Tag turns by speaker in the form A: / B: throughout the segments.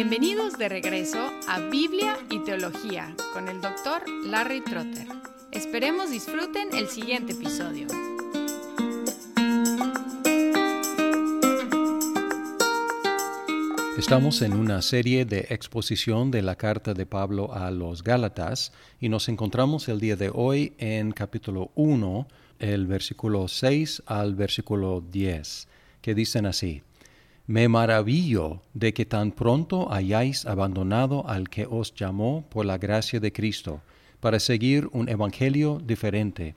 A: Bienvenidos de regreso a Biblia y Teología con el doctor Larry Trotter. Esperemos disfruten el siguiente episodio.
B: Estamos en una serie de exposición de la carta de Pablo a los Gálatas y nos encontramos el día de hoy en capítulo 1, el versículo 6 al versículo 10, que dicen así. Me maravillo de que tan pronto hayáis abandonado al que os llamó por la gracia de Cristo, para seguir un evangelio diferente,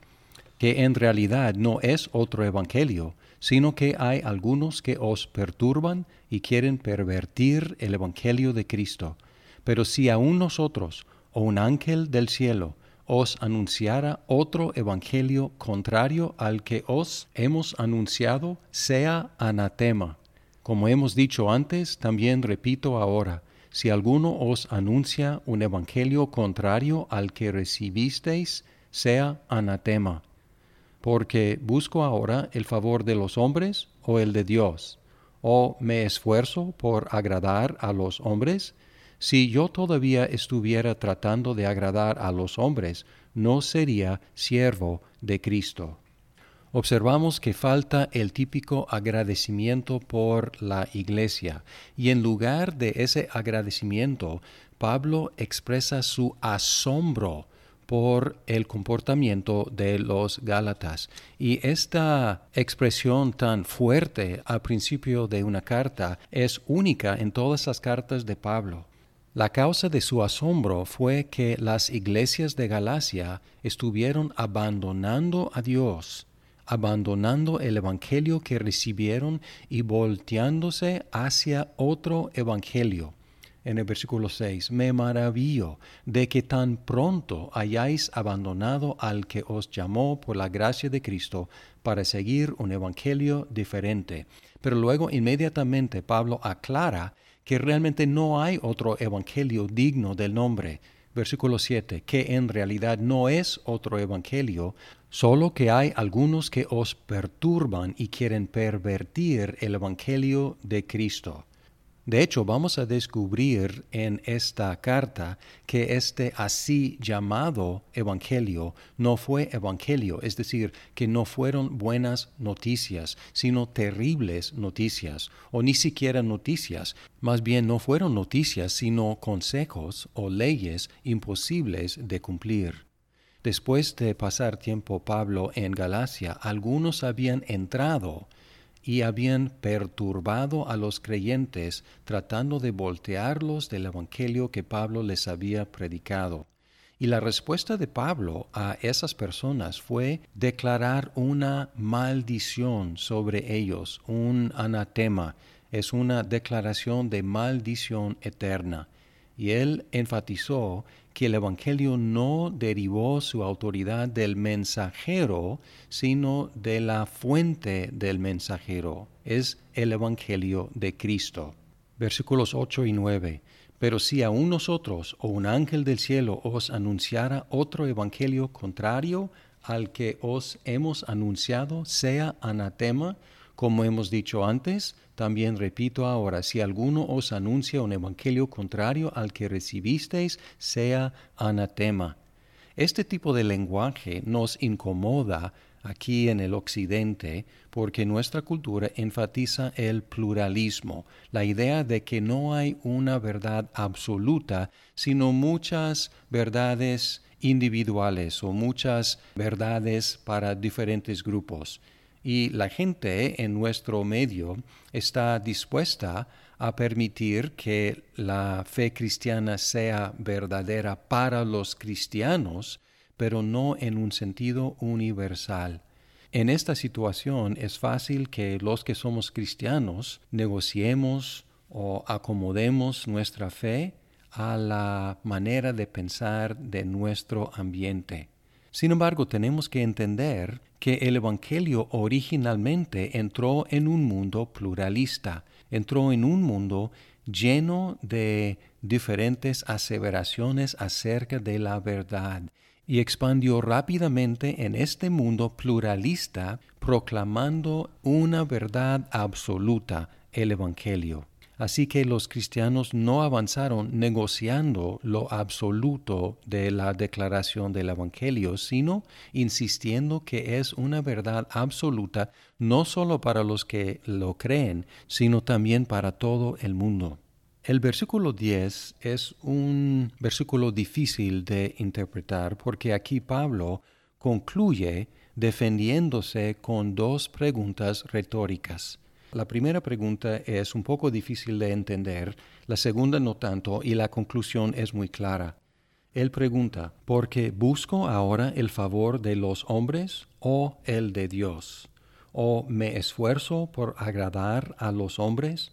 B: que en realidad no es otro evangelio, sino que hay algunos que os perturban y quieren pervertir el evangelio de Cristo. Pero si aún nosotros, o un ángel del cielo, os anunciara otro evangelio contrario al que os hemos anunciado, sea anatema como hemos dicho antes, también repito ahora, si alguno os anuncia un evangelio contrario al que recibisteis, sea anatema. Porque busco ahora el favor de los hombres o el de Dios, o me esfuerzo por agradar a los hombres. Si yo todavía estuviera tratando de agradar a los hombres, no sería siervo de Cristo observamos que falta el típico agradecimiento por la iglesia y en lugar de ese agradecimiento, Pablo expresa su asombro por el comportamiento de los Gálatas. Y esta expresión tan fuerte al principio de una carta es única en todas las cartas de Pablo. La causa de su asombro fue que las iglesias de Galacia estuvieron abandonando a Dios abandonando el Evangelio que recibieron y volteándose hacia otro Evangelio. En el versículo 6, me maravillo de que tan pronto hayáis abandonado al que os llamó por la gracia de Cristo para seguir un Evangelio diferente. Pero luego inmediatamente Pablo aclara que realmente no hay otro Evangelio digno del nombre versículo 7, que en realidad no es otro evangelio, solo que hay algunos que os perturban y quieren pervertir el evangelio de Cristo. De hecho, vamos a descubrir en esta carta que este así llamado Evangelio no fue Evangelio, es decir, que no fueron buenas noticias, sino terribles noticias, o ni siquiera noticias, más bien no fueron noticias, sino consejos o leyes imposibles de cumplir. Después de pasar tiempo Pablo en Galacia, algunos habían entrado y habían perturbado a los creyentes tratando de voltearlos del Evangelio que Pablo les había predicado. Y la respuesta de Pablo a esas personas fue declarar una maldición sobre ellos, un anatema, es una declaración de maldición eterna. Y él enfatizó que el Evangelio no derivó su autoridad del mensajero, sino de la fuente del mensajero. Es el Evangelio de Cristo. Versículos 8 y 9. Pero si aún nosotros o un ángel del cielo os anunciara otro Evangelio contrario al que os hemos anunciado, sea anatema, como hemos dicho antes, también repito ahora, si alguno os anuncia un evangelio contrario al que recibisteis, sea anatema. Este tipo de lenguaje nos incomoda aquí en el Occidente porque nuestra cultura enfatiza el pluralismo, la idea de que no hay una verdad absoluta, sino muchas verdades individuales o muchas verdades para diferentes grupos y la gente en nuestro medio está dispuesta a permitir que la fe cristiana sea verdadera para los cristianos, pero no en un sentido universal. En esta situación es fácil que los que somos cristianos negociemos o acomodemos nuestra fe a la manera de pensar de nuestro ambiente. Sin embargo, tenemos que entender que el Evangelio originalmente entró en un mundo pluralista, entró en un mundo lleno de diferentes aseveraciones acerca de la verdad y expandió rápidamente en este mundo pluralista proclamando una verdad absoluta, el Evangelio. Así que los cristianos no avanzaron negociando lo absoluto de la declaración del Evangelio, sino insistiendo que es una verdad absoluta no solo para los que lo creen, sino también para todo el mundo. El versículo 10 es un versículo difícil de interpretar porque aquí Pablo concluye defendiéndose con dos preguntas retóricas. La primera pregunta es un poco difícil de entender, la segunda no tanto, y la conclusión es muy clara. Él pregunta, ¿por qué busco ahora el favor de los hombres o el de Dios? ¿O me esfuerzo por agradar a los hombres?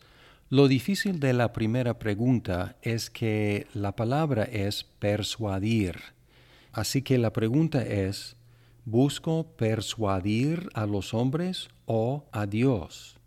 B: Lo difícil de la primera pregunta es que la palabra es persuadir. Así que la pregunta es, ¿busco persuadir a los hombres o a Dios?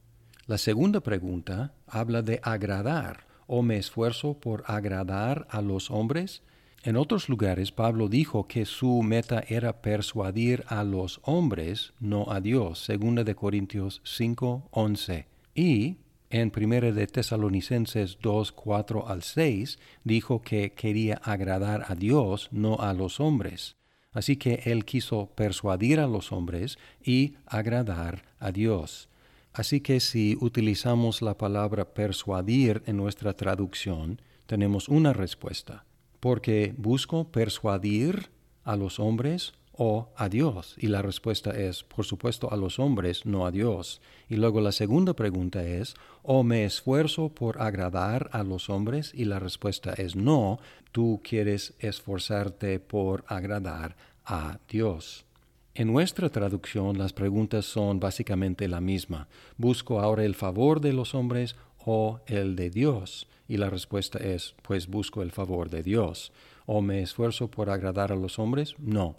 B: La segunda pregunta habla de agradar o me esfuerzo por agradar a los hombres. En otros lugares Pablo dijo que su meta era persuadir a los hombres, no a Dios, segunda de Corintios 5, 11. Y en primera de Tesalonicenses 2, 4 al 6 dijo que quería agradar a Dios, no a los hombres. Así que él quiso persuadir a los hombres y agradar a Dios. Así que si utilizamos la palabra persuadir en nuestra traducción, tenemos una respuesta, porque busco persuadir a los hombres o a Dios. Y la respuesta es, por supuesto, a los hombres, no a Dios. Y luego la segunda pregunta es, ¿o me esfuerzo por agradar a los hombres? Y la respuesta es no, tú quieres esforzarte por agradar a Dios. En nuestra traducción las preguntas son básicamente la misma. ¿Busco ahora el favor de los hombres o el de Dios? Y la respuesta es, pues busco el favor de Dios. ¿O me esfuerzo por agradar a los hombres? No.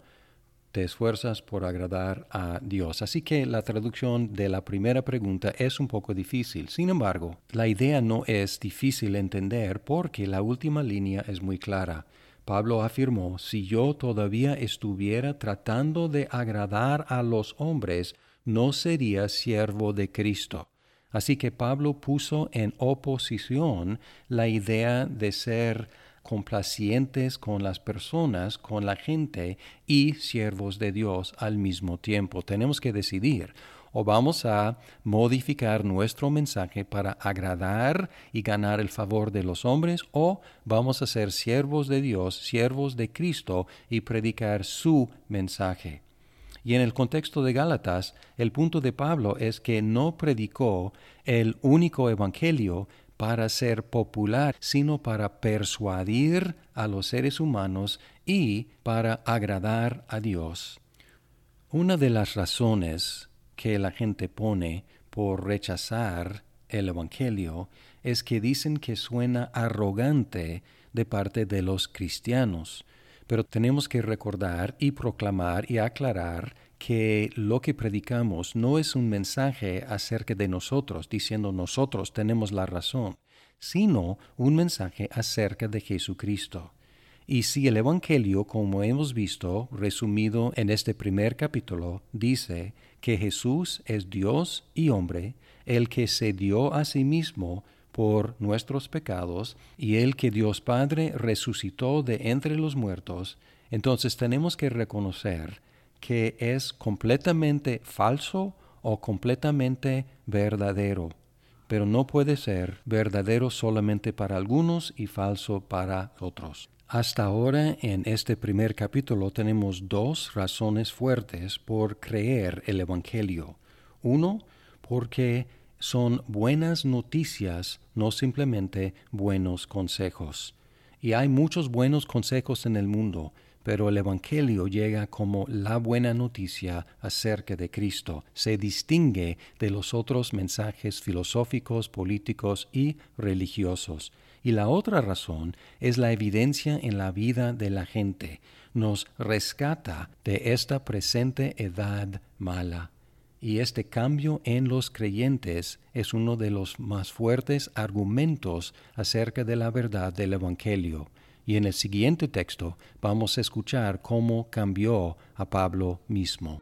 B: Te esfuerzas por agradar a Dios. Así que la traducción de la primera pregunta es un poco difícil. Sin embargo, la idea no es difícil entender porque la última línea es muy clara. Pablo afirmó, si yo todavía estuviera tratando de agradar a los hombres, no sería siervo de Cristo. Así que Pablo puso en oposición la idea de ser complacientes con las personas, con la gente y siervos de Dios al mismo tiempo. Tenemos que decidir o vamos a modificar nuestro mensaje para agradar y ganar el favor de los hombres o vamos a ser siervos de Dios, siervos de Cristo y predicar su mensaje. Y en el contexto de Gálatas, el punto de Pablo es que no predicó el único evangelio para ser popular, sino para persuadir a los seres humanos y para agradar a Dios. Una de las razones que la gente pone por rechazar el Evangelio es que dicen que suena arrogante de parte de los cristianos. Pero tenemos que recordar y proclamar y aclarar que lo que predicamos no es un mensaje acerca de nosotros, diciendo nosotros tenemos la razón, sino un mensaje acerca de Jesucristo. Y si el Evangelio, como hemos visto, resumido en este primer capítulo, dice que Jesús es Dios y hombre, el que se dio a sí mismo por nuestros pecados, y el que Dios Padre resucitó de entre los muertos, entonces tenemos que reconocer que es completamente falso o completamente verdadero, pero no puede ser verdadero solamente para algunos y falso para otros. Hasta ahora en este primer capítulo tenemos dos razones fuertes por creer el Evangelio. Uno, porque son buenas noticias, no simplemente buenos consejos. Y hay muchos buenos consejos en el mundo, pero el Evangelio llega como la buena noticia acerca de Cristo. Se distingue de los otros mensajes filosóficos, políticos y religiosos. Y la otra razón es la evidencia en la vida de la gente. Nos rescata de esta presente edad mala. Y este cambio en los creyentes es uno de los más fuertes argumentos acerca de la verdad del Evangelio. Y en el siguiente texto vamos a escuchar cómo cambió a Pablo mismo.